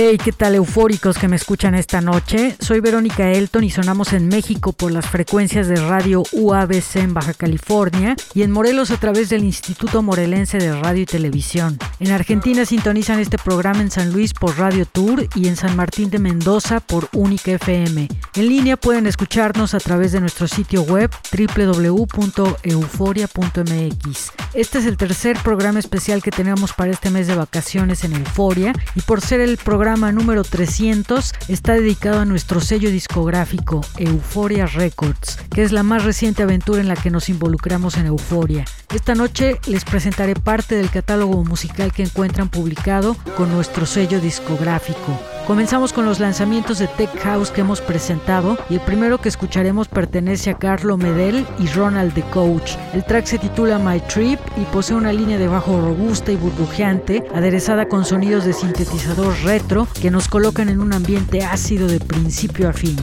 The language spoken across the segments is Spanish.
Hey, ¿qué tal eufóricos que me escuchan esta noche? Soy Verónica Elton y sonamos en México por las frecuencias de radio UABC en Baja California y en Morelos a través del Instituto Morelense de Radio y Televisión. En Argentina sintonizan este programa en San Luis por Radio Tour y en San Martín de Mendoza por Única FM. En línea pueden escucharnos a través de nuestro sitio web www.euforia.mx. Este es el tercer programa especial que tenemos para este mes de vacaciones en Euforia y por ser el programa número 300 está dedicado a nuestro sello discográfico Euphoria Records, que es la más reciente aventura en la que nos involucramos en Euforia. Esta noche les presentaré parte del catálogo musical que encuentran publicado con nuestro sello discográfico. Comenzamos con los lanzamientos de Tech House que hemos presentado y el primero que escucharemos pertenece a Carlo Medel y Ronald the Coach. El track se titula My Trip y posee una línea de bajo robusta y burbujeante, aderezada con sonidos de sintetizador retro que nos colocan en un ambiente ácido de principio a fin.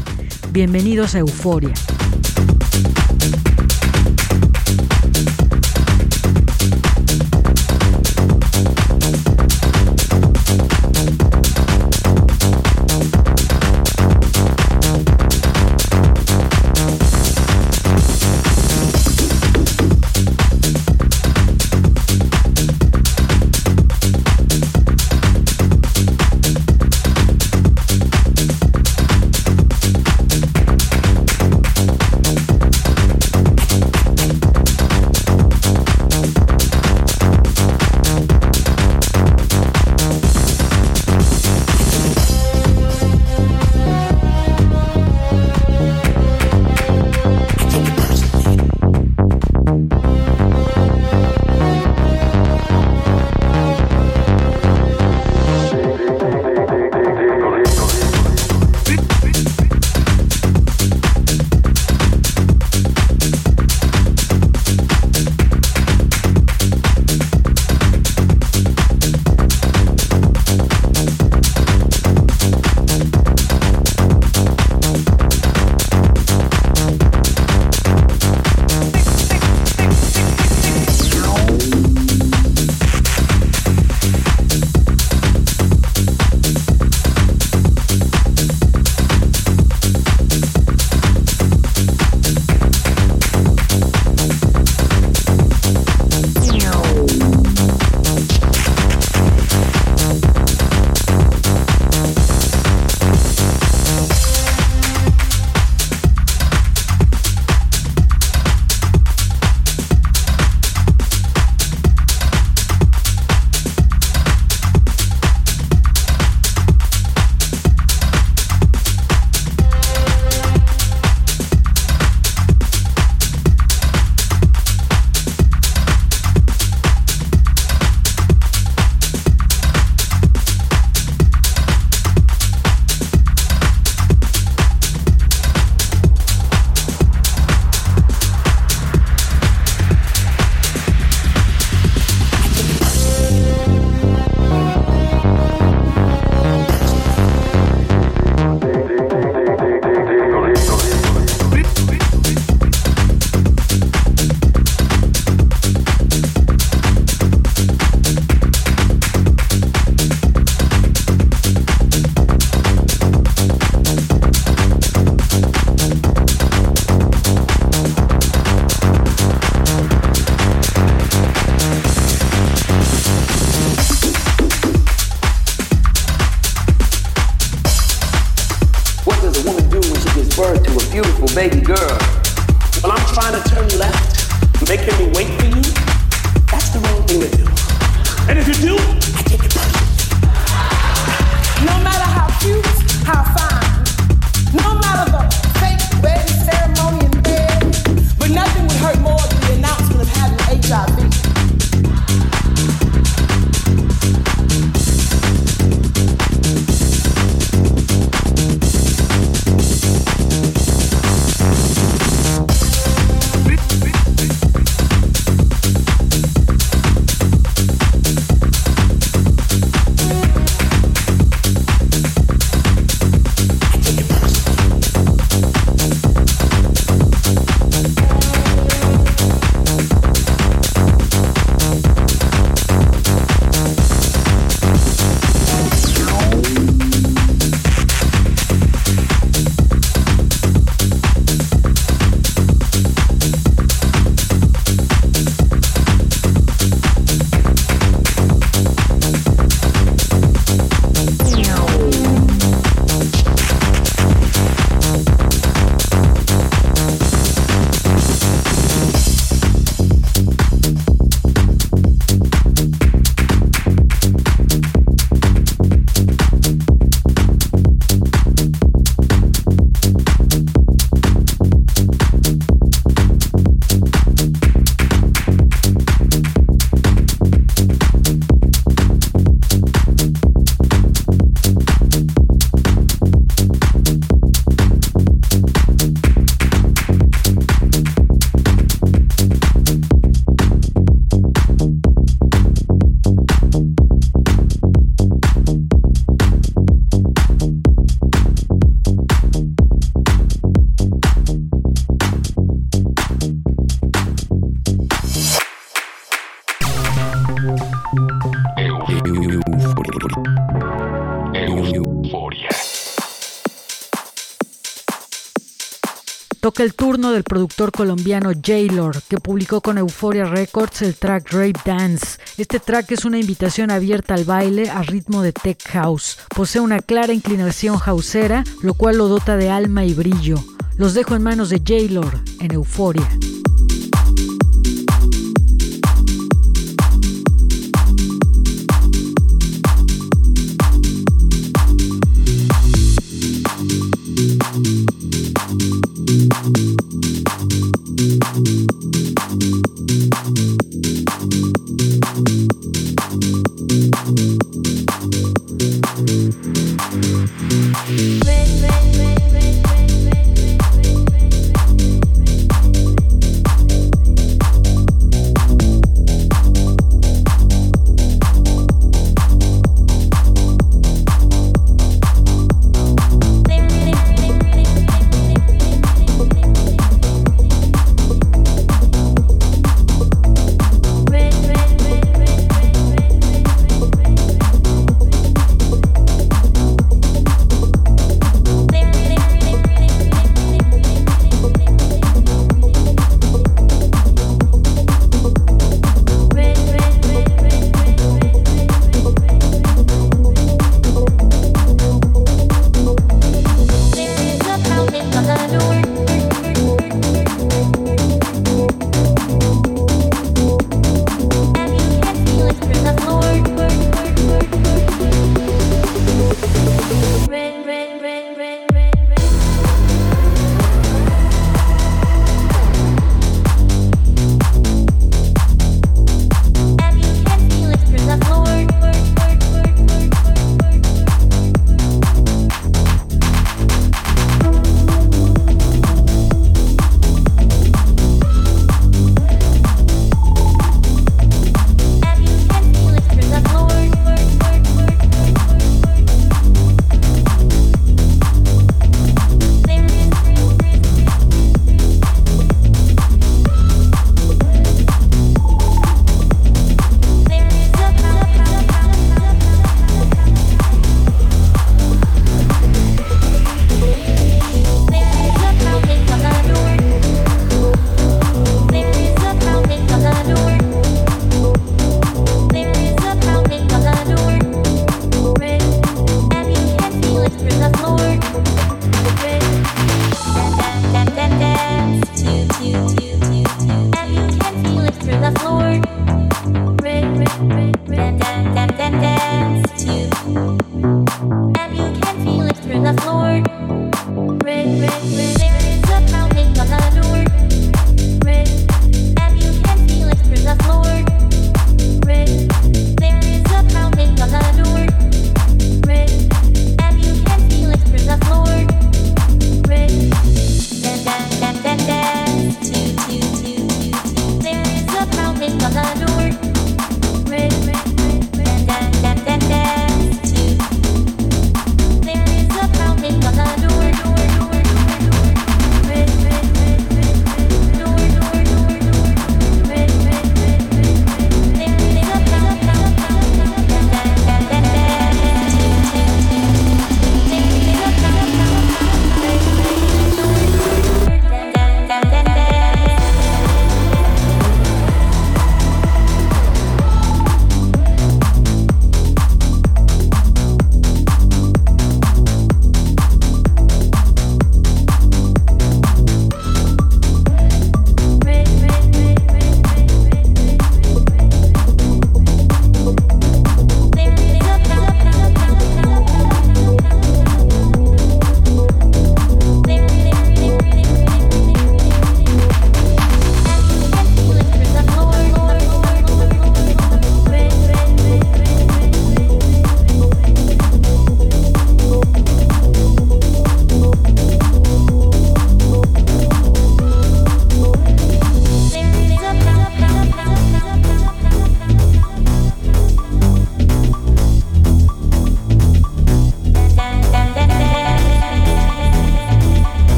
Bienvenidos a Euforia. Toca el turno del productor colombiano Jaylor, que publicó con Euphoria Records el track Rape Dance. Este track es una invitación abierta al baile a ritmo de tech house. Posee una clara inclinación houseera, lo cual lo dota de alma y brillo. Los dejo en manos de Jaylor en Euphoria. Euforia.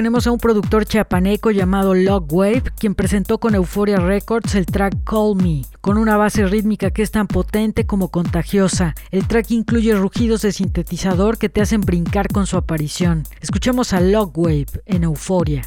Tenemos a un productor chiapaneco llamado Logwave, quien presentó con Euphoria Records el track Call Me, con una base rítmica que es tan potente como contagiosa. El track incluye rugidos de sintetizador que te hacen brincar con su aparición. Escuchemos a Logwave en Euphoria.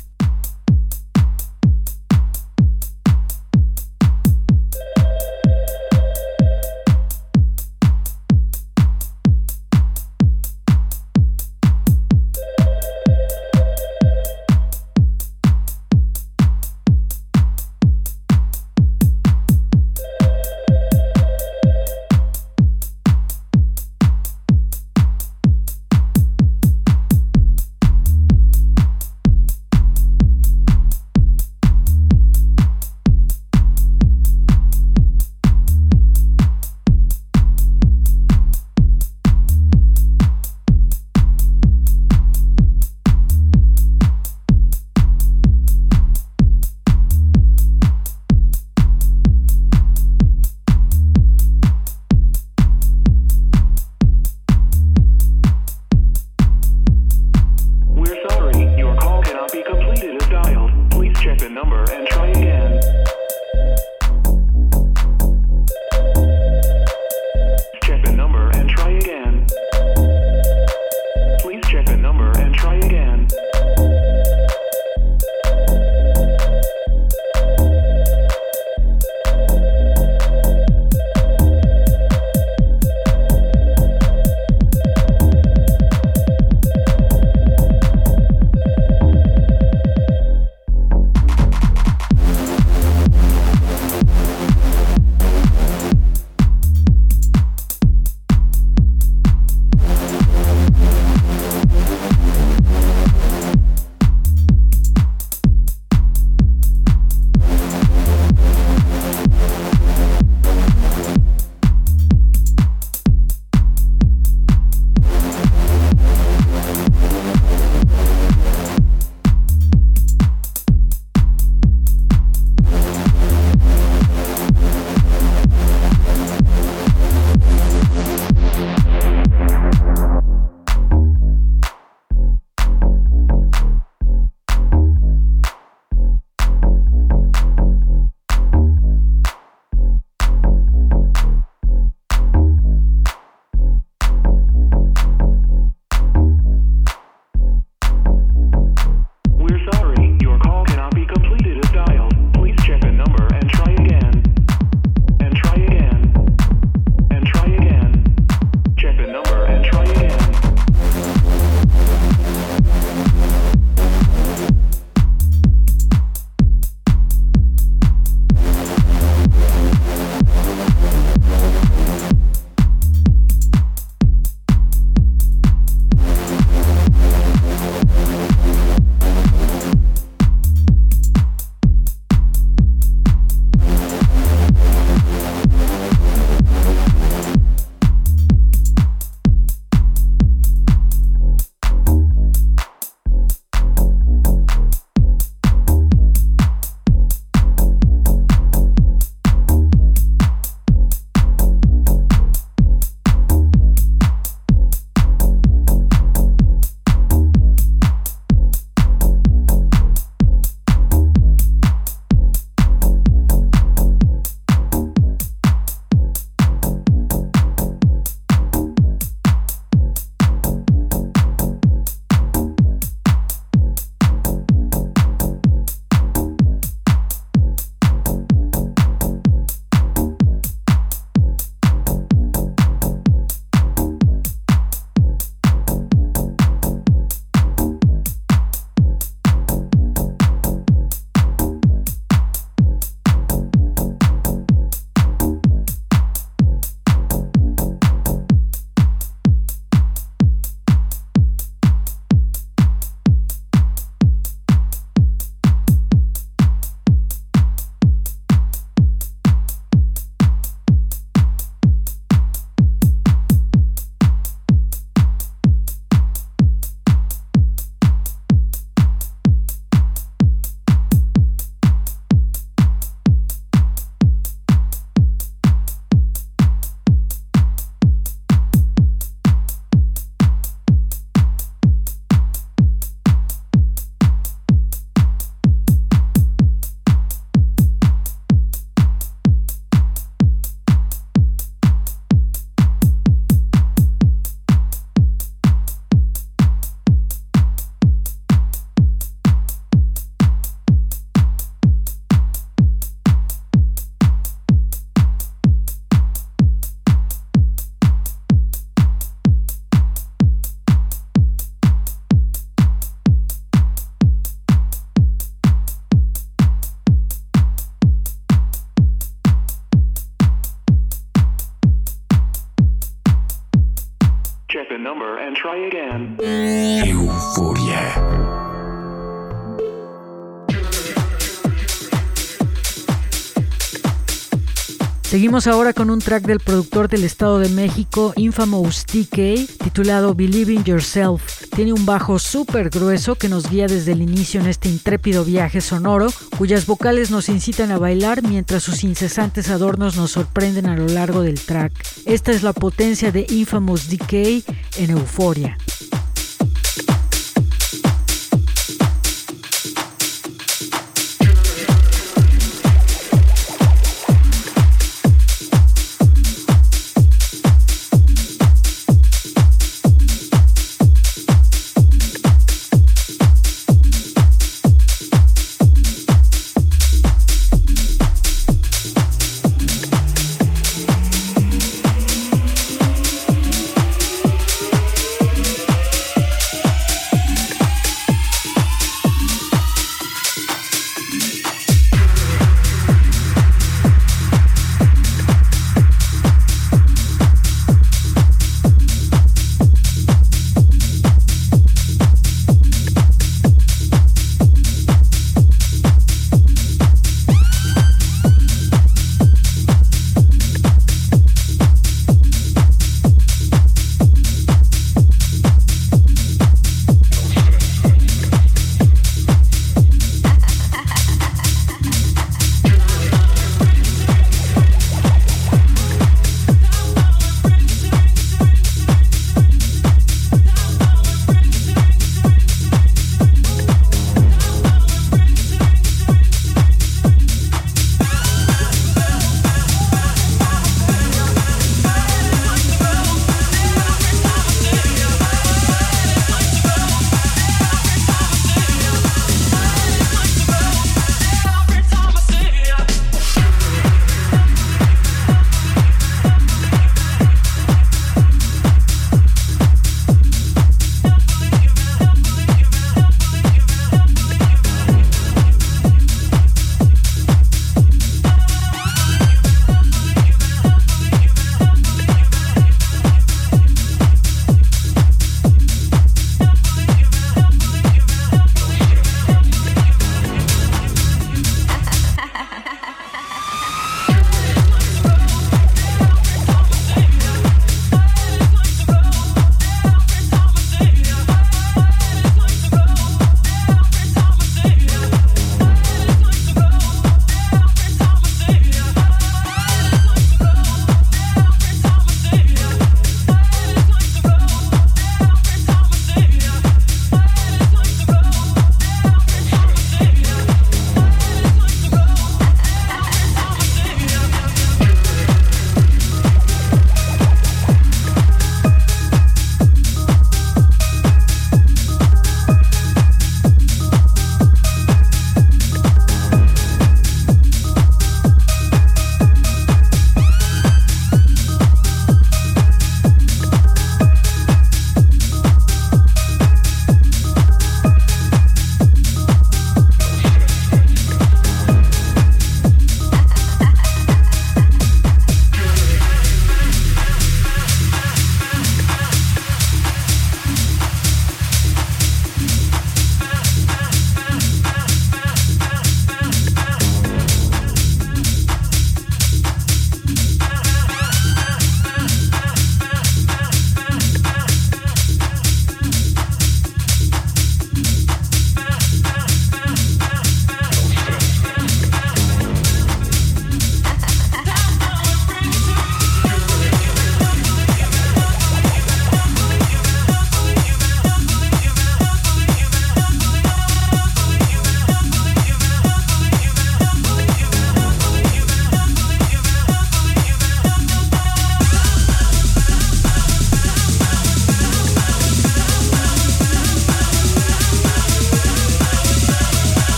Seguimos ahora con un track del productor del Estado de México, Infamous TK, titulado Believe in Yourself. Tiene un bajo súper grueso que nos guía desde el inicio en este intrépido viaje sonoro, cuyas vocales nos incitan a bailar mientras sus incesantes adornos nos sorprenden a lo largo del track. Esta es la potencia de Infamous DK en Euforia.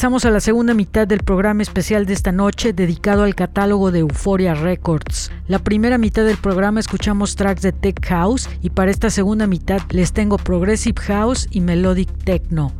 Regresamos a la segunda mitad del programa especial de esta noche dedicado al catálogo de Euphoria Records. La primera mitad del programa escuchamos tracks de Tech House y para esta segunda mitad les tengo Progressive House y Melodic Techno.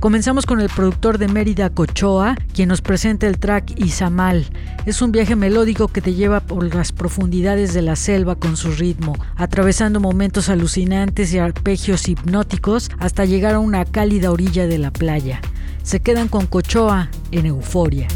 Comenzamos con el productor de Mérida Cochoa, quien nos presenta el track Izamal. Es un viaje melódico que te lleva por las profundidades de la selva con su ritmo, atravesando momentos alucinantes y arpegios hipnóticos hasta llegar a una cálida orilla de la playa. Se quedan con Cochoa en euforia.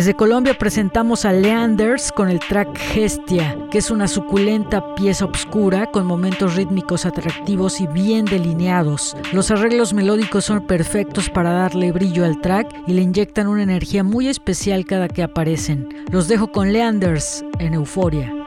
Desde Colombia presentamos a Leanders con el track Gestia, que es una suculenta pieza oscura con momentos rítmicos atractivos y bien delineados. Los arreglos melódicos son perfectos para darle brillo al track y le inyectan una energía muy especial cada que aparecen. Los dejo con Leanders en Euforia.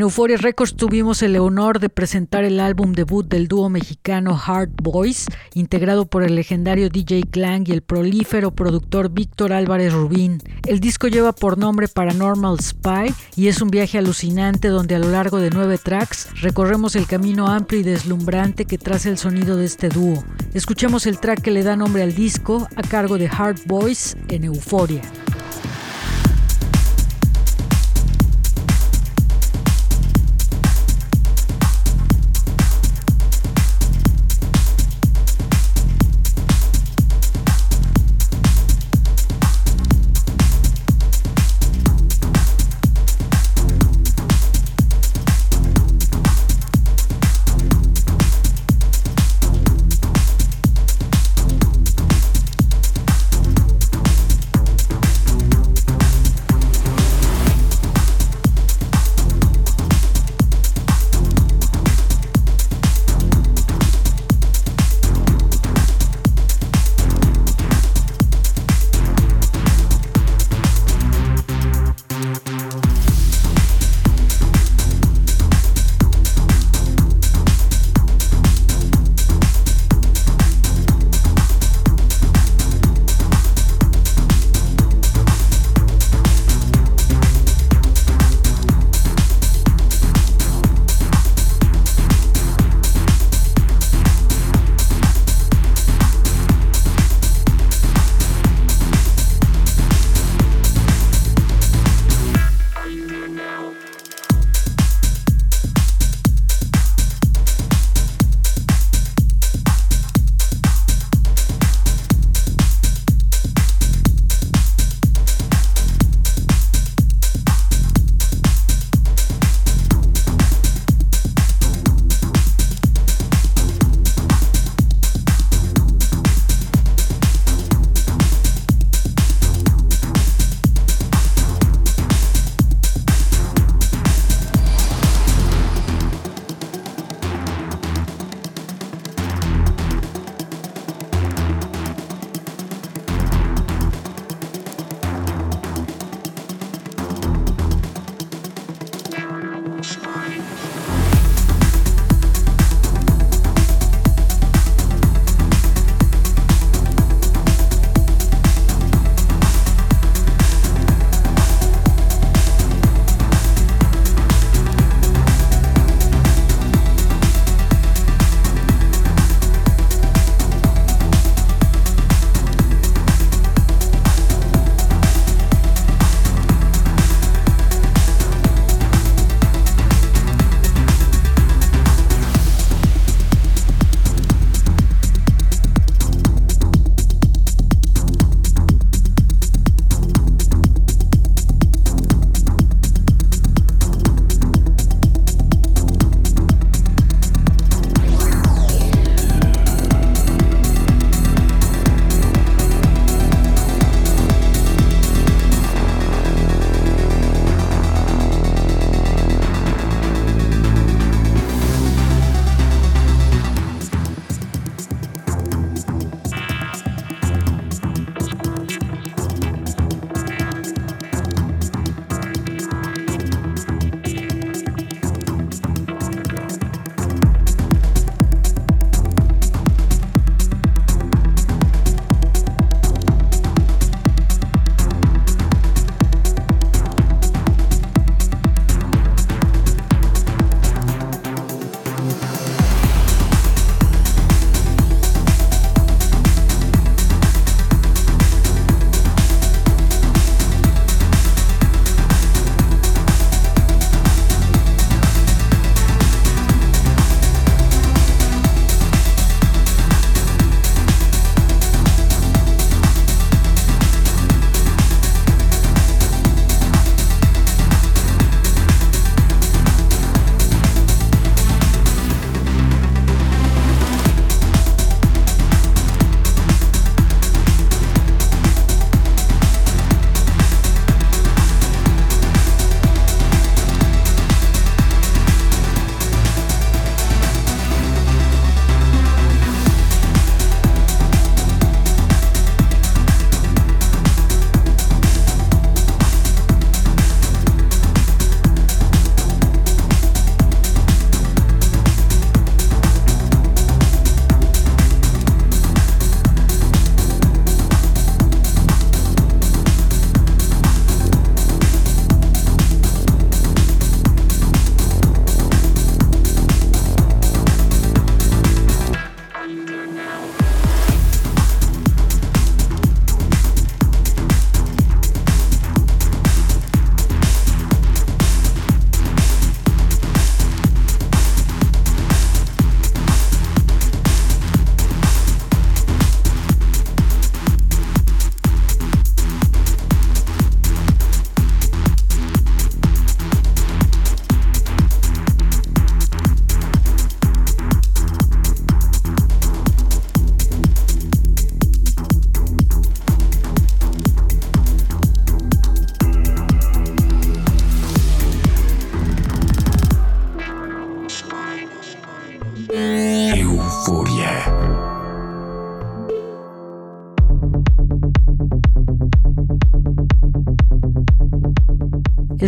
En Euphoria Records tuvimos el honor de presentar el álbum debut del dúo mexicano Hard Boys, integrado por el legendario DJ Clang y el prolífero productor Víctor Álvarez Rubín. El disco lleva por nombre Paranormal Spy y es un viaje alucinante donde a lo largo de nueve tracks recorremos el camino amplio y deslumbrante que traza el sonido de este dúo. Escuchemos el track que le da nombre al disco a cargo de Hard Boys en Euphoria.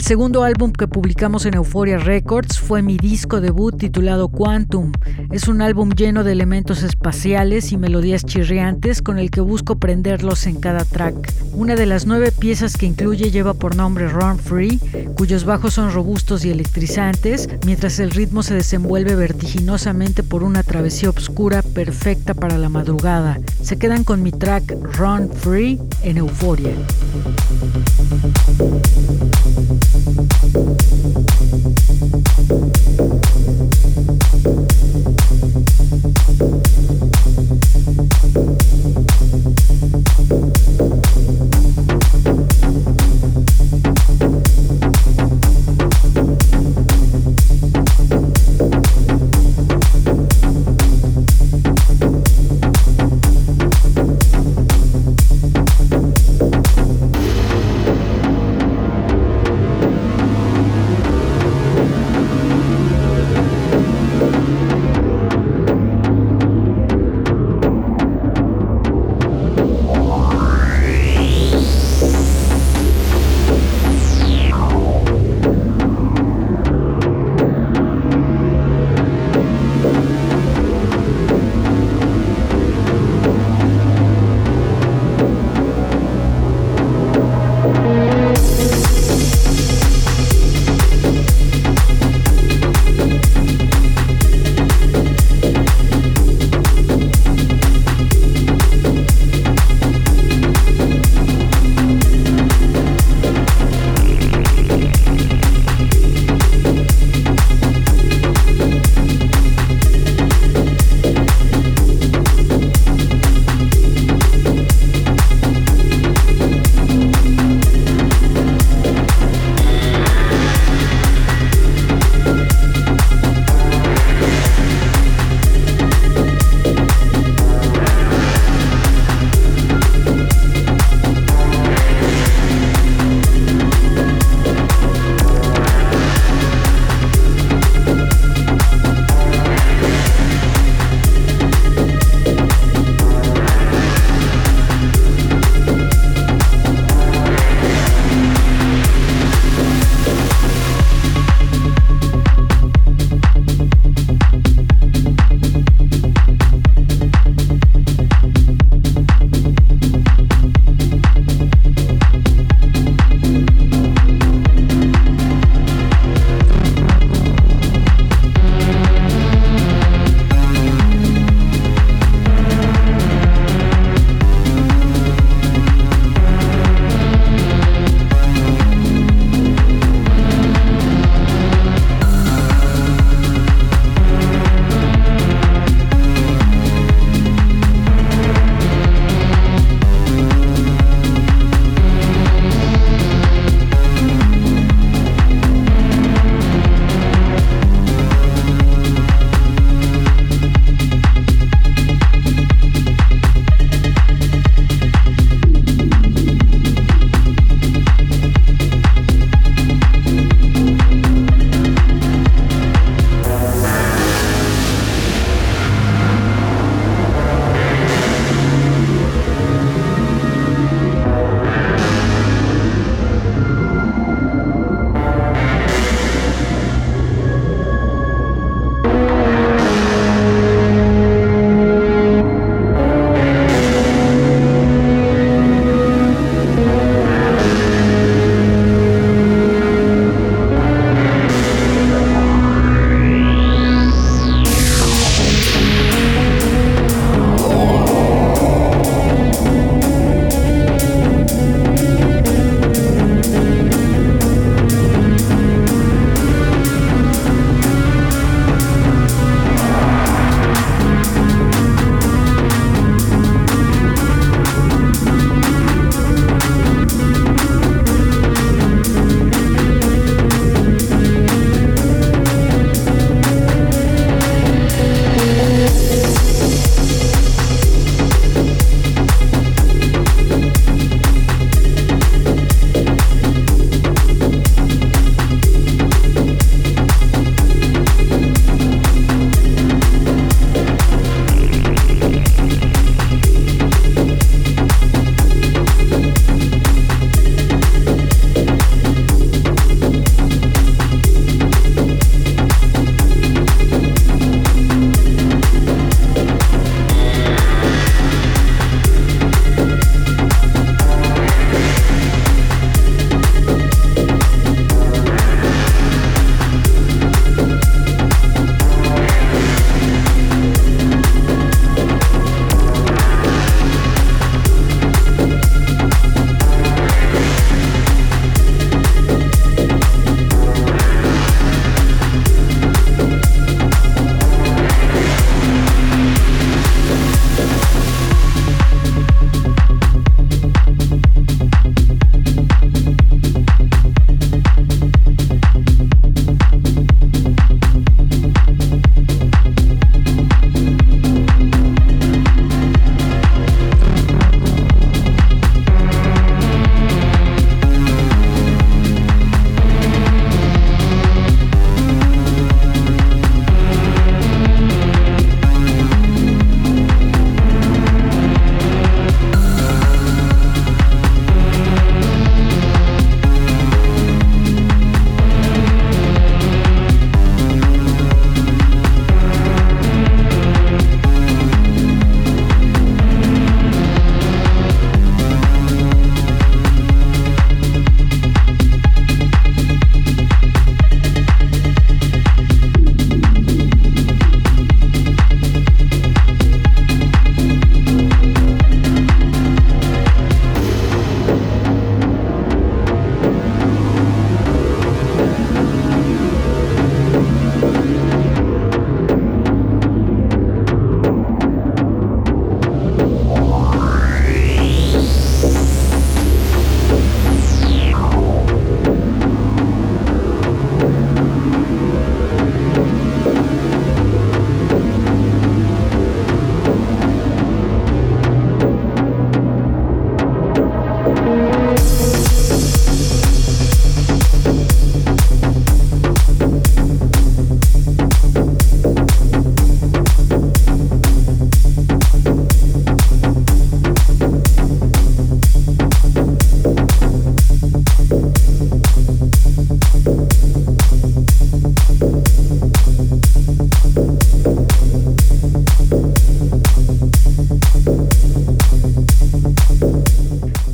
El segundo álbum que publicamos en Euphoria Records fue mi disco debut titulado Quantum. Es un álbum lleno de elementos espaciales y melodías chirriantes con el que busco prenderlos en cada track. Una de las nueve piezas que incluye lleva por nombre Run Free, cuyos bajos son robustos y electrizantes, mientras el ritmo se desenvuelve vertiginosamente por una travesía oscura perfecta para la madrugada. Se quedan con mi track Run Free en Euforia.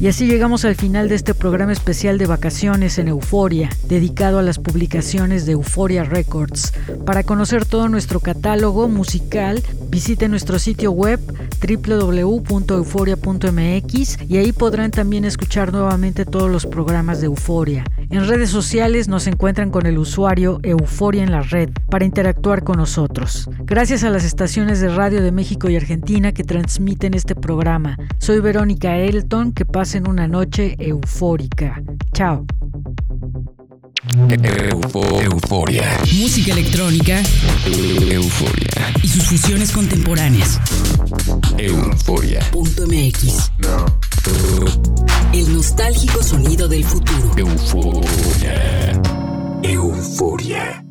Y así llegamos al final de este programa especial de vacaciones en Euforia, dedicado a las publicaciones de Euforia Records. Para conocer todo nuestro catálogo musical, visite nuestro sitio web www.euforia.mx y ahí podrán también escuchar nuevamente todos los programas de Euforia. En redes sociales nos encuentran con el usuario Euforia en la red para interactuar con nosotros. Gracias a las estaciones de radio de México y Argentina que transmiten este programa. Soy Verónica Elton, que pasen una noche eufórica. Chao. euforia. Música electrónica. Euforia. Y sus fusiones contemporáneas. Euforia.mx. El nostálgico sonido del futuro. Euforia. Euforia.